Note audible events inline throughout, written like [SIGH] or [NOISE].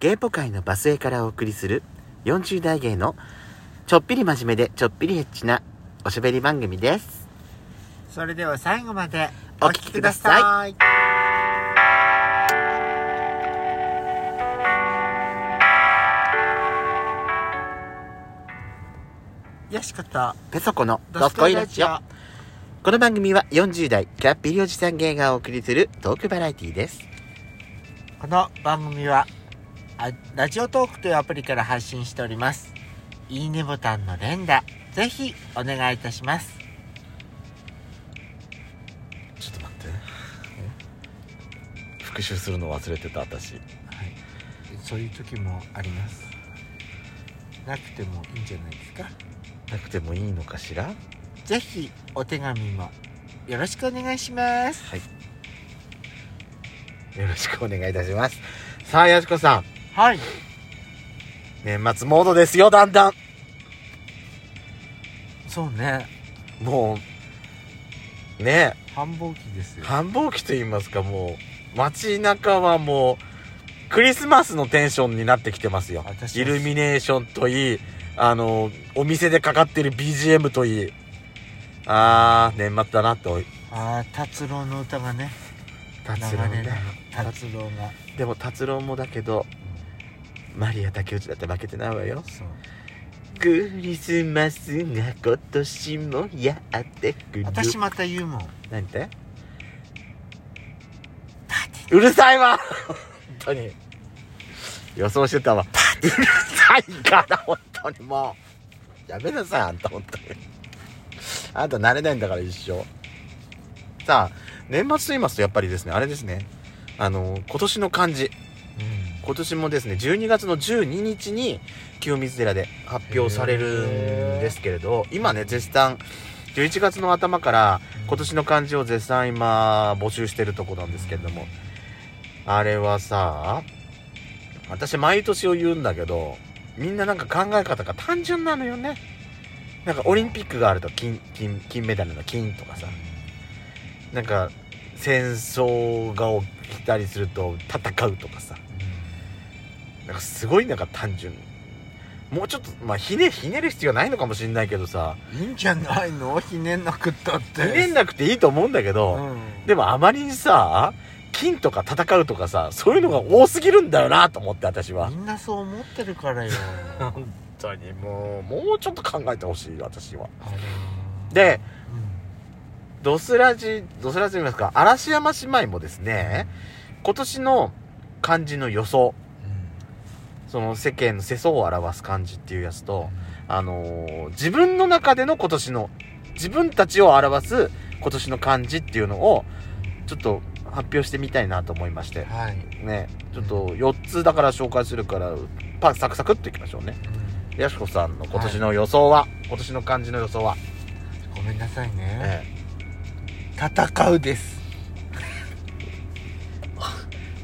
ゲイポ界のバスへからお送りする40代芸のちょっぴり真面目でちょっぴりエッチなおしゃべり番組です。それでは最後までお聞きくださいよしことペソコのドスコイラジオ。この番組は40代キャッピリおじさん芸がお送りするトークバラエティです。この番組はあラジオトークというアプリから配信しておりますいいねボタンの連打ぜひお願いいたしますちょっと待って。復習するの忘れてた私。はいそういう時もありますなくてもいいんじゃないですか？なくてもいいのかしら？ぜひお手紙もよろしくお願いしますはい。よろしくお願いいたします。さあ、やしこさん。はい年末モードですよ、だんだん。そうねもう、ね繁忙期ですよ繁忙期と言いますか、もう、街中はもう、クリスマスのテンションになってきてますよ。イルミネーションといい、あの、お店でかかってる BGM といい。あー、年末だなって、おいああ達郎の歌がね達郎ね。達郎がでも達郎もだけど、マリア竹内だって負けてないわよ。クリスマスが今年もやってくる。私また言うもん。何て？うるさいわ。本当に。予想してたわ。うるさいから本当にもう。やめなさいあんた本当に。あんた慣れないんだから一生。さあ年末と言いますとやっぱりですねあれですね。あの今年の漢字今年もですね12月の12日に清水寺で発表されるんですけれど今ね絶賛11月の頭から今年の漢字を絶賛今募集してるとこなんですけれどもあれはさ私毎年を言うんだけどみんななんか考え方が単純なのよね。なんかオリンピックがあると金金金メダルの金とかさ。なんか戦争が起きたりすると戦うとかさなんかすごいなんか単純。もうちょっとまあひねひねる必要ないのかもしれないけどさ。いいんじゃないの？ひねんなくったって。ひねんなくていいと思うんだけど、うん。でもあまりにさ金とか戦うとかさそういうのが多すぎるんだよなと思って私は。みんなそう思ってるからよ。[LAUGHS] 本当にもうもうちょっと考えてほしい私は。でうん。ドスラジドスラジと言いますか嵐山姉妹もですね今年の漢字の予想その世間の世相を表す漢字っていうやつと、あのー自分の中での今年の自分たちを表す今年の漢字っていうのをちょっと発表してみたいなと思いまして。はい、ね。ちょっと4つだから紹介するからパサクサクっといきましょうね。やしこさんの今年の予想は、今年の漢字の予想は、ごめんなさいね、え戦うです。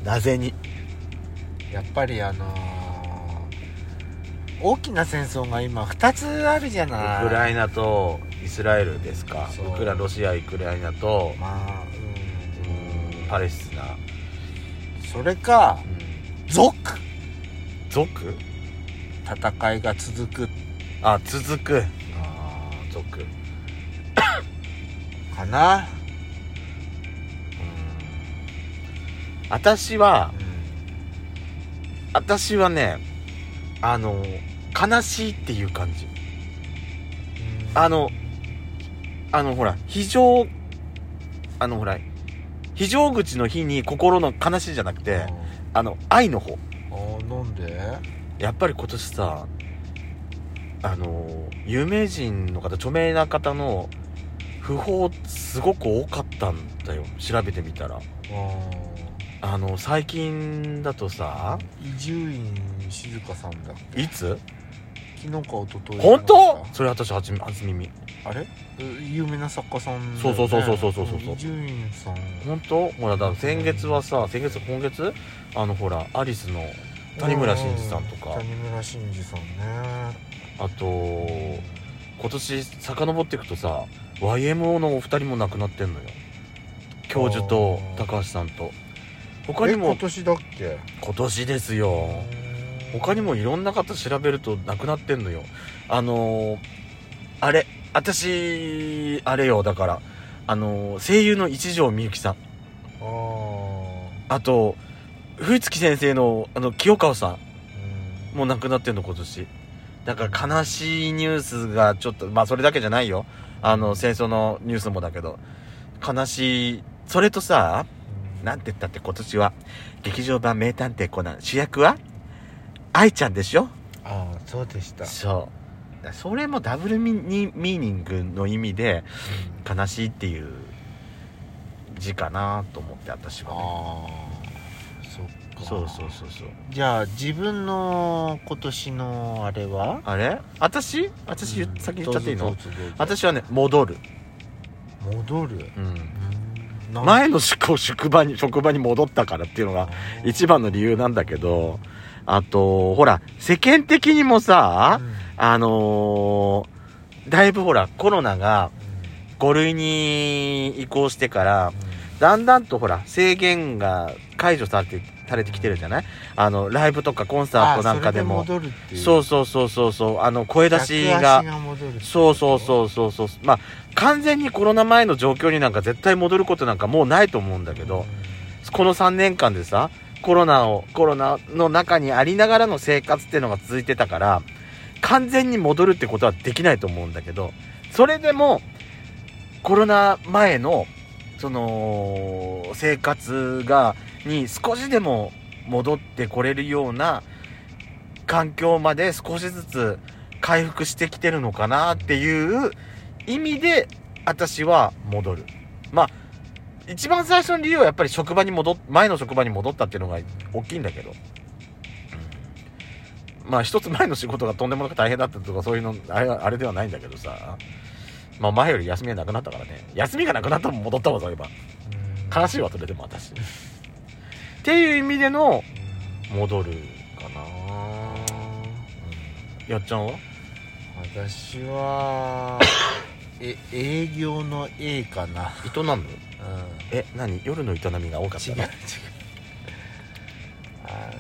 え [LAUGHS] なぜに？やっぱりあのー大きな戦争が今2つあるじゃない。ウクライナとイスラエルですか。ウクラロシアウクライナとまあうーん。パレスチナ、うんそれかうん、族。族？戦いが続く。あ続く。あー族。[COUGHS] かな、私はうん。私はねあの悲しいっていう感じ。あのあのほら非常あのほら非常口の日に心の悲しいじゃなくてあの愛の方。あーなんで？やっぱり今年さあの有名人の方著名な方の訃報すごく多かったんだよ。調べてみたら。ああの最近だとさ伊集院静香さんだっけ？いつ？昨日か一昨日本当？それ私初め初耳。あれ？有名な作家さんね、そうそうそうそうそうそうそうん伊集院さん。本当？ほらだ先月はさ先月今月？あのほらアリスの谷村新司さんとか。う谷村新司さんね。あと今年遡っていくとさ YMO のお二人も亡くなってんのよ。教授と高橋さんと他にえも今年だっけ？今年ですよ。う他にもいろんな方調べると亡くなってんのよ。あのーあれ私あれよだから。あのー声優の一条みゆきさん。あと冬月先生のあの清川さうん。んもう亡くなってんの今年。だから悲しいニュースがちょっとまあそれだけじゃないよ。あの戦争のニュースもだけど。悲しいそれとさなんて言ったって今年は劇場版名探偵コナン。主役は愛ちゃんでしょ？ああそうでした、そう。それもダブルミニミーニングの意味で悲しいっていう字かなと思って私は。ねああそっか。そうそうそうそう。じゃあ自分の今年のあれは？あれ？私？私うん。先に言っちゃっていいの？私はね戻る、戻る？うん前の職職場に職場に戻ったからっていうのが一番の理由なんだけどあとほら世間的にもさうん。あのーだいぶほらコロナが5類に移行してからだんだんとほら制限が解除されてされてきてるじゃない？あのライブとかコンサートなんかでも。あそう。そうそうそうそうそう。あの声出しが。そうそうそうそうそう。まあ完全にコロナ前の状況になんか絶対戻ることなんかもうないと思うんだけどこの3年間でさコロナをコロナの中にありながらの生活っていうのが続いてたから完全に戻るってことはできないと思うんだけどそれでもコロナ前のその生活がに少しでも戻ってこれるような環境まで少しずつ回復してきてるのかなっていう意味で私は戻る。まあ一番最初の理由はやっぱり職場に戻っ前の職場に戻ったっていうのが大きいんだけど、まあ一つ前の仕事がとんでもなく大変だったとかそういうのあれあれではないんだけどさ。まあ前より休みがなくなったからね。休みがなくなったも戻ったわそういえば。うん。悲しいわそれでも私。っていう意味での戻るかな、うん、やっちゃんは？私はえ営業の A かな。営むうん。え何？夜の営みが多かったの？違う違う。あ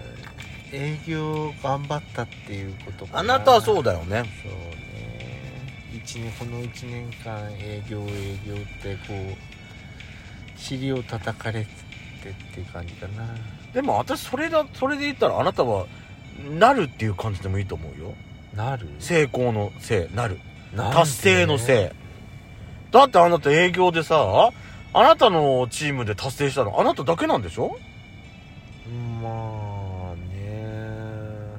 営業頑張ったっていうことかあなたはそうだだよね。そうねこの1年間営業営業ってこう尻を叩かれてっていう感じかな。でも私それだそれで言ったらあなたはなるっていう感じでもいいと思うよ。なる？成功のせいなる達成のせいだってあなた営業でさあなたのチームで達成したのあなただけなんでしょ？まあね。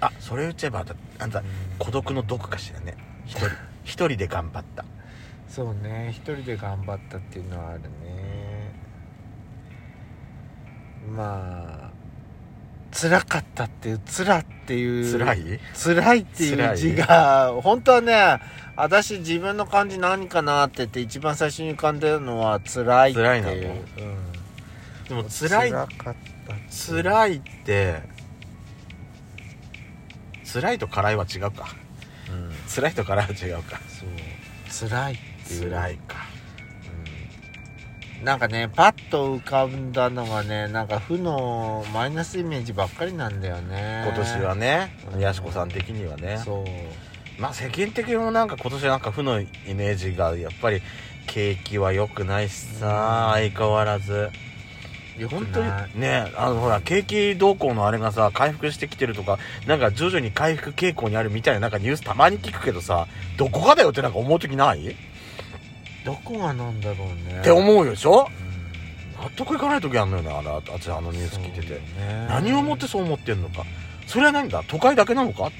あそれ言っちゃえばあんたあんた孤独の毒かしらね一人。一人で頑張った。そうね。一人で頑張ったっていうのはあるね。まあ辛かったっていう辛っていう辛い？辛いっていう字が本当はね私自分の漢字何かなって言って一番最初に浮かんでるのは辛いっていう。辛いなの？うん、でも辛い辛かった辛いって辛いと辛いは違うか。うん辛いと辛いは違うか。そう。辛いっていう。辛いか。うん。なんかねパッと浮かんだのがねなんか負のマイナスイメージばっかりなんだよね。今年はねうんやしこさん的にはね。そう。まあ世間的にもなんか今年はなんか負のイメージがやっぱり景気は良くないしさ相変わらずい本当にねあのほら景気動向のあれがさ回復してきてるとかなんか徐々に回復傾向にあるみたいななんかニュースたまに聞くけどさどこがだよってなんか思う時ない、どこがなんだろうね。って思うでしょ？うん。納得いかない時あるのよねあれ私あのニュース聞いてて、ね。何をもってそう思ってんのか？それは何だ？都会だけなのか？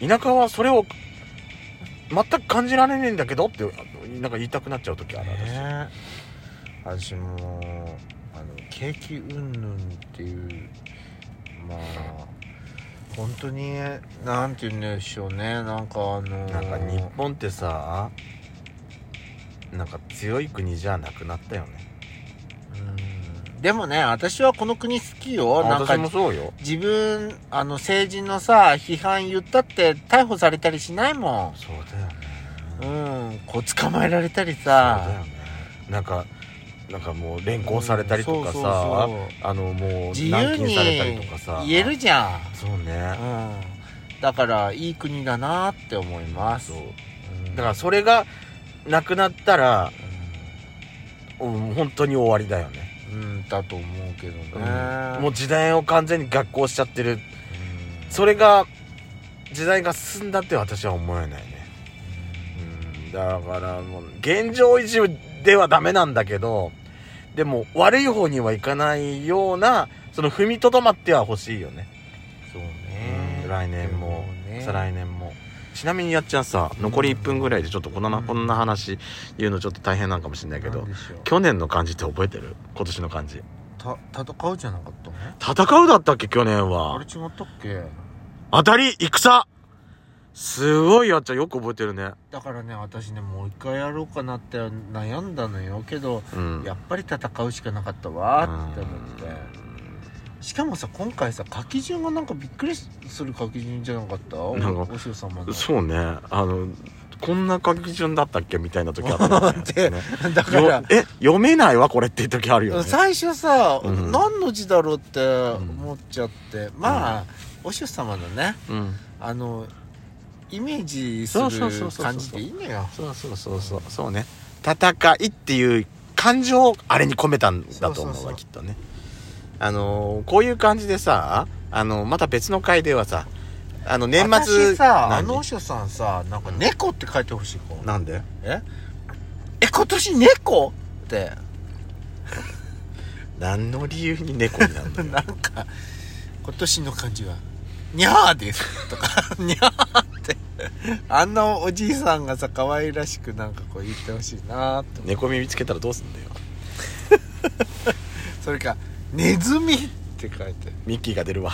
田舎はそれを全く感じられねえんだけどってなんか言いたくなっちゃう時ある私、ね。私もあの景気云々っていうまあ本当になんて言うんでしょうね。なんかあのなんか日本ってさなんか強い国じゃなくなったよね。うん。でもね私はこの国好きよ。なんか私もそうよ。自分あの政治のさ批判言ったって逮捕されたりしないもそうだよね。んうん。こう捕まえられたりそうだよさね。なんかなんかもう連行されたりとかさ、あのもう軟禁にされたりとかさ。言えるじゃそうね、ん、うん、だからいい国だなって思います。だからそれがなくなったら、うん、本当に終わりだよね、うん、うんだと思うけどね、もう時代を完全に逆行しちゃってる。うんそれが時代が進んだって私は思えないね、うん、だからもう現状維持ではダメなんだけどでも悪い方にはいかないようなその踏みとどまっては欲しいよね。そうね、来年も。でね。再来年も。ちなみにやっちゃんさ残り1分ぐらいでちょっとこんな、うん。こんな話言うのちょっと大変なんかもしれないけど去年の漢字って覚えてる？今年の漢字た戦うじゃなかったの？戦うだったっけ？去年あはれ違ったっけ？当たり戦すごいやっちゃんよく覚えてるね。だからね私ねもう一回やろうかなって悩んだのよ。けどうん。やっぱり戦うしかなかったわって思って。しかもさ今回さ書き順がなんかびっくりする書き順じゃなかった？なんかお師匠様の。そうね。あのこんな書き順だったっけみたいな時あったよね [LAUGHS] でね。だからよえ読めないわこれっていう時あるよね。最初さ、うん。何の字だろうって思っちゃって、まあ、お師匠様のねうん。あのイメージする感じでいいのよ。そうそうそうそうそう。ね。戦いっていう感情をあれに込めたんだと思うわきっとね。あのーこういう感じでさあのまた別の回ではさあの年末私さあ何のお師匠さんさなんか猫って書いてほしい子。なんで？え？え今年猫？って。[LAUGHS] 何の理由に猫になるの [LAUGHS] なんか今年の漢字は「にゃーです」とか「にゃー」[LAUGHS] あんなおじいさんがさ可愛らしくなんかこう言ってほしいなーって。猫耳つけたらどうすんだよ。[LAUGHS] それか「ネズミ」って書いて。ミッキーが出るわ